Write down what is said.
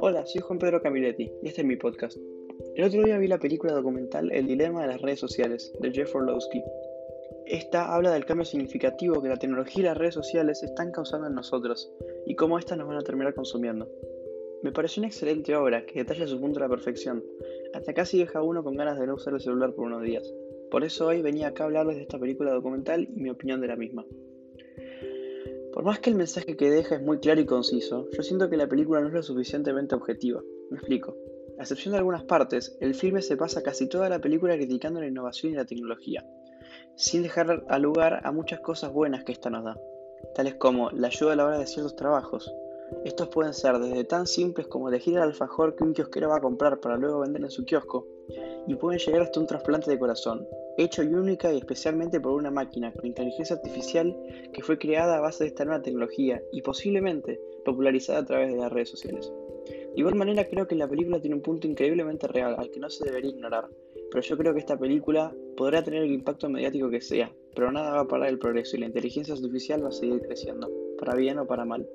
Hola, soy Juan Pedro Camiletti y este es mi podcast. El otro día vi la película documental El dilema de las redes sociales de Jeff Orlowski. Esta habla del cambio significativo que la tecnología y las redes sociales están causando en nosotros y cómo éstas nos van a terminar consumiendo. Me pareció una excelente obra que detalla su punto a la perfección, hasta casi deja uno con ganas de no usar el celular por unos días. Por eso hoy venía acá a hablarles de esta película documental y mi opinión de la misma. Por más que el mensaje que deja es muy claro y conciso, yo siento que la película no es lo suficientemente objetiva. Me explico. A excepción de algunas partes, el filme se pasa casi toda la película criticando la innovación y la tecnología, sin dejar al lugar a muchas cosas buenas que esta nos da, tales como la ayuda a la hora de ciertos trabajos. Estos pueden ser desde tan simples como elegir el alfajor que un kiosquero va a comprar para luego vender en su kiosco, y pueden llegar hasta un trasplante de corazón, hecho y única y especialmente por una máquina con inteligencia artificial que fue creada a base de esta nueva tecnología y posiblemente popularizada a través de las redes sociales. De igual manera creo que la película tiene un punto increíblemente real al que no se debería ignorar, pero yo creo que esta película podrá tener el impacto mediático que sea, pero nada va a parar el progreso y la inteligencia artificial va a seguir creciendo, para bien o para mal.